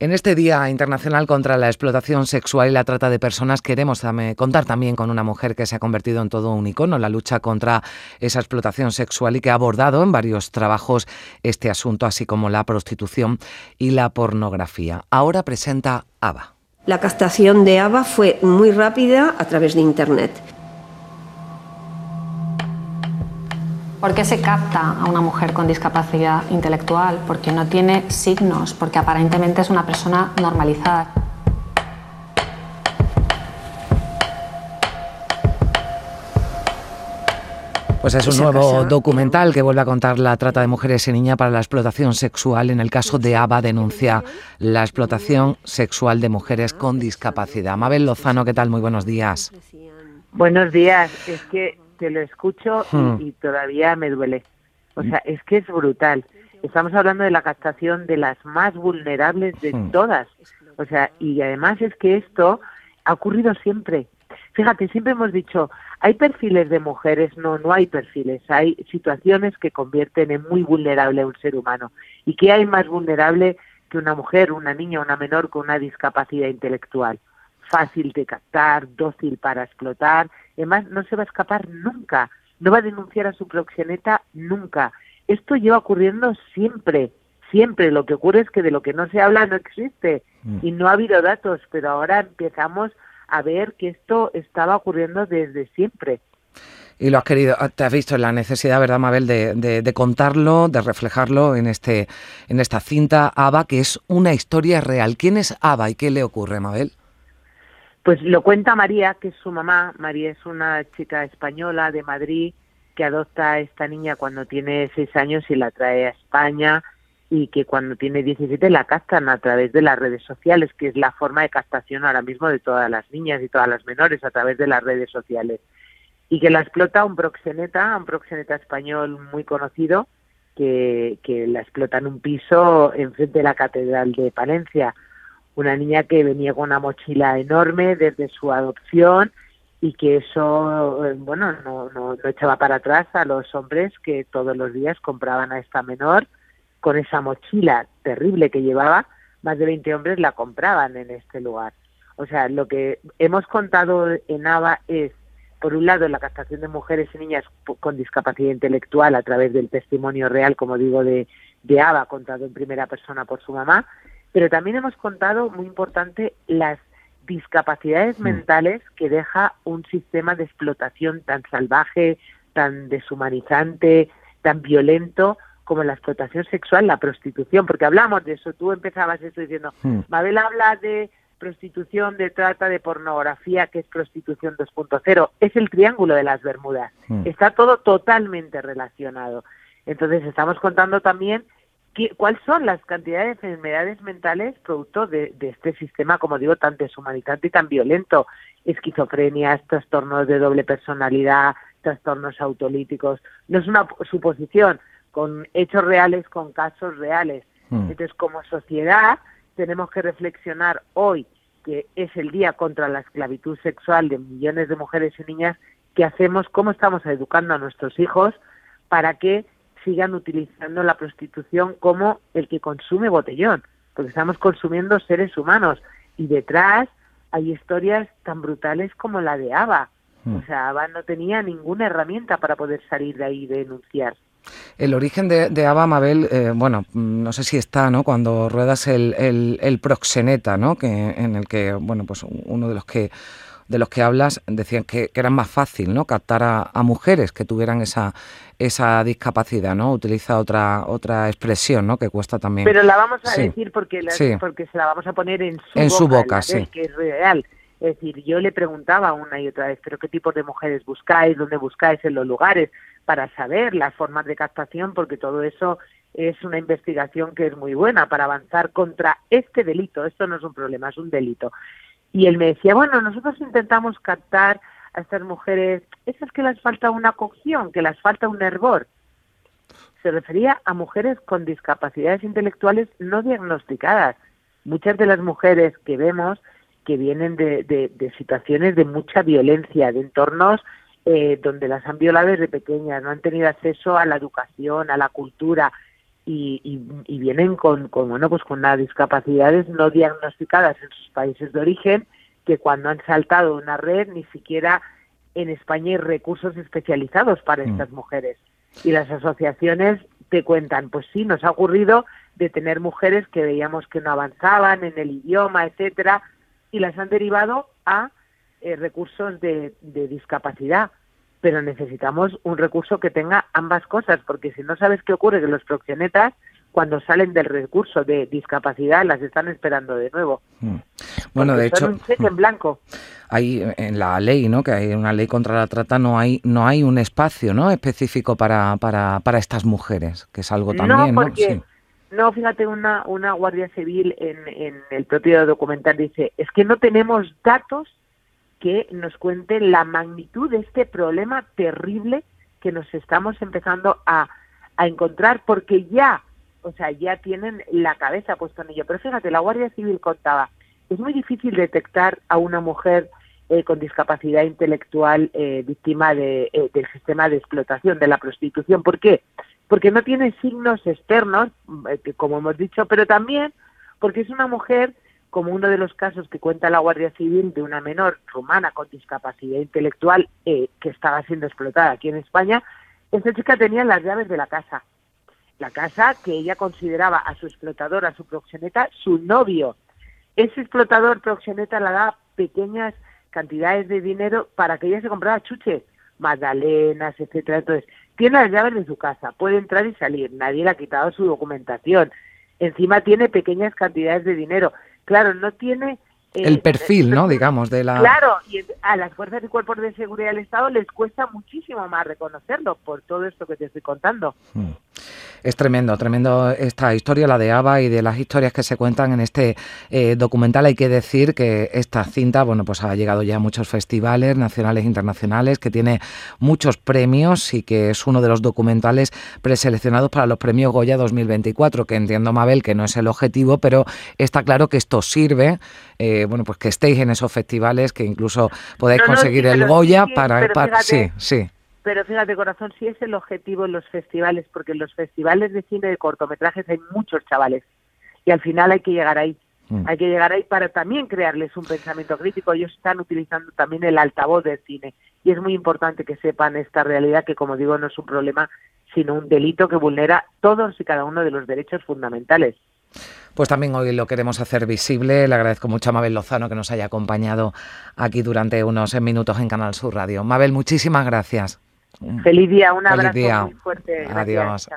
En este Día Internacional contra la Explotación Sexual y la Trata de Personas queremos contar también con una mujer que se ha convertido en todo un icono en la lucha contra esa explotación sexual y que ha abordado en varios trabajos este asunto, así como la prostitución y la pornografía. Ahora presenta ABA. La castración de ABA fue muy rápida a través de Internet. ¿Por qué se capta a una mujer con discapacidad intelectual? Porque no tiene signos, porque aparentemente es una persona normalizada. Pues es un nuevo documental que vuelve a contar la trata de mujeres y niñas para la explotación sexual. En el caso de ABA denuncia la explotación sexual de mujeres con discapacidad. Mabel Lozano, ¿qué tal? Muy buenos días. Buenos días. Es que te lo escucho hmm. y, todavía me duele. O sea, es que es brutal. Estamos hablando de la captación de las más vulnerables de hmm. todas. O sea, y además es que esto ha ocurrido siempre. Fíjate, siempre hemos dicho, hay perfiles de mujeres, no, no hay perfiles, hay situaciones que convierten en muy vulnerable a un ser humano. ¿Y qué hay más vulnerable que una mujer, una niña, una menor con una discapacidad intelectual? Fácil de captar, dócil para explotar Además, no se va a escapar nunca, no va a denunciar a su proxeneta nunca. Esto lleva ocurriendo siempre, siempre. Lo que ocurre es que de lo que no se habla no existe mm. y no ha habido datos, pero ahora empezamos a ver que esto estaba ocurriendo desde siempre. Y lo has querido, te has visto en la necesidad, ¿verdad, Mabel, de, de, contarlo, de reflejarlo en, este, en esta cinta ABA, que es una historia real. ¿Quién es ABA y qué le ocurre, Mabel? Pues lo cuenta María, que es su mamá. María es una chica española de Madrid que adopta a esta niña cuando tiene seis años y la trae a España y que cuando tiene 17 la captan a través de las redes sociales, que es la forma de captación ahora mismo de todas las niñas y todas las menores a través de las redes sociales. Y que la explota un proxeneta, un proxeneta español muy conocido, que, que la explota en un piso enfrente de la Catedral de Palencia una niña que venía con una mochila enorme desde su adopción y que eso, eh, bueno, no, no, echaba para atrás a los hombres que todos los días compraban a esta menor con esa mochila terrible que llevaba, más de 20 hombres la compraban en este lugar. O sea, lo que hemos contado en ABA es, por un lado, la captación de mujeres y niñas con discapacidad intelectual a través del testimonio real, como digo, de, de contado en primera persona por su mamá, pero también hemos contado, muy importante, las discapacidades mm. mentales que deja un sistema de explotación tan salvaje, tan deshumanizante, tan violento como la explotación sexual, la prostitución, porque hablamos de eso, tú empezabas esto diciendo, mm. Mabel habla de prostitución, de trata, de pornografía, que es prostitución 2.0, es el triángulo de las Bermudas, mm. está todo totalmente relacionado. Entonces estamos contando también ¿Cuáles son las cantidades de enfermedades mentales producto de, este sistema, como digo, tan deshumanizante y tan violento? Esquizofrenia, trastornos de doble personalidad, trastornos autolíticos. No es una suposición, con hechos reales, con casos reales. Hmm. Entonces, como sociedad, tenemos que reflexionar hoy, que es el día contra la esclavitud sexual de millones de mujeres y niñas, qué hacemos, cómo estamos educando a nuestros hijos para que sigan utilizando la prostitución como el que consume botellón, porque estamos consumiendo seres humanos y detrás hay historias tan brutales como la de Ava. Hmm. O sea, Ava no tenía ninguna herramienta para poder salir de ahí y denunciar. El origen de, de Ava Mabel, eh, bueno, no sé si está, ¿no? Cuando ruedas el, el, proxeneta, ¿no? Que, en el que, bueno, pues uno de los que de los que hablas decían que, que era más fácil ¿no? captar a, mujeres que tuvieran esa, esa discapacidad, ¿no? Utiliza otra otra expresión, ¿no? Que cuesta también. Pero la vamos a decir porque, porque se la vamos a poner en su en boca, su boca sí. que es real. Es decir, yo le preguntaba una y otra vez, ¿pero qué tipo de mujeres buscáis? ¿Dónde buscáis en los lugares? Para saber las formas de captación, porque todo eso es una investigación que es muy buena para avanzar contra este delito. Esto no es un problema, es un delito. Y él me decía, bueno, nosotros intentamos captar a estas mujeres, esas que les falta una cocción, que les falta un hervor. Se refería a mujeres con discapacidades intelectuales no diagnosticadas. Muchas de las mujeres que vemos que vienen de, de, situaciones de mucha violencia, de entornos eh, donde las han violado desde pequeñas, no han tenido acceso a la educación, a la cultura, y, vienen con, con, bueno, pues con unas discapacidades no diagnosticadas en sus países de origen, que cuando han saltado una red ni siquiera en España hay recursos especializados para mm. estas mujeres. Y las asociaciones te cuentan, pues sí, nos ha ocurrido de tener mujeres que veíamos que no avanzaban en el idioma, etcétera, y las han derivado a eh, recursos de, de discapacidad pero necesitamos un recurso que tenga ambas cosas, porque si no sabes qué ocurre, que los proxenetas, cuando salen del recurso de discapacidad, las están esperando de nuevo. Mm. Bueno, de hecho, un cheque en blanco. Hay en la ley, ¿no? Que hay una ley contra la trata, no hay no hay un espacio, ¿no? Específico para para, para estas mujeres, que es algo también, ¿no? Porque, ¿no? fíjate, una, una guardia civil en, en el propio documental dice, es que no tenemos datos que nos cuente la magnitud de este problema terrible que nos estamos empezando a, a encontrar porque ya, o sea, ya tienen la cabeza puesta en ello. Pero fíjate, la Guardia Civil contaba, es muy difícil detectar a una mujer eh, con discapacidad intelectual eh, víctima de, eh, del sistema de explotación, de la prostitución. ¿Por qué? Porque no tiene signos externos, como hemos dicho, pero también porque es una mujer como uno de los casos que cuenta la Guardia Civil de una menor rumana con discapacidad intelectual eh, que estaba siendo explotada aquí en España, esta chica tenía las llaves de la casa. La casa que ella consideraba a su explotador, a su proxeneta, su novio. Ese explotador proxeneta le da pequeñas cantidades de dinero para que ella se comprara chuches, magdalenas, etcétera. Entonces, tiene las llaves de su casa, puede entrar y salir, nadie le ha quitado su documentación. Encima tiene pequeñas cantidades de dinero claro, no tiene... Eh, el perfil, ¿no? Digamos, de la... Claro, y a las fuerzas y cuerpos de seguridad del Estado les cuesta muchísimo más reconocerlo por todo esto que te estoy contando. Hmm. Es tremendo, tremendo esta historia, la de Ava y de las historias que se cuentan en este eh, documental. Hay que decir que esta cinta, bueno, pues ha llegado ya a muchos festivales nacionales e internacionales, que tiene muchos premios y que es uno de los documentales preseleccionados para los premios Goya 2024, que entiendo, Mabel, que no es el objetivo, pero está claro que esto sirve, eh, bueno, pues que estéis en esos festivales, que incluso podáis conseguir el Goya para, para... Sí, sí. Pero fíjate, corazón, sí es el objetivo en los festivales, porque en los festivales de cine de cortometrajes hay muchos chavales y al final hay que llegar ahí. Mm. Hay que llegar ahí para también crearles un pensamiento crítico. Ellos están utilizando también el altavoz del cine y es muy importante que sepan esta realidad que, como digo, no es un problema, sino un delito que vulnera todos y cada uno de los derechos fundamentales. Pues también hoy lo queremos hacer visible. Le agradezco mucho a Mabel Lozano que nos haya acompañado aquí durante unos minutos en Canal Sur Radio. Mabel, muchísimas gracias. Feliz día, un abrazo muy fuerte. Adiós.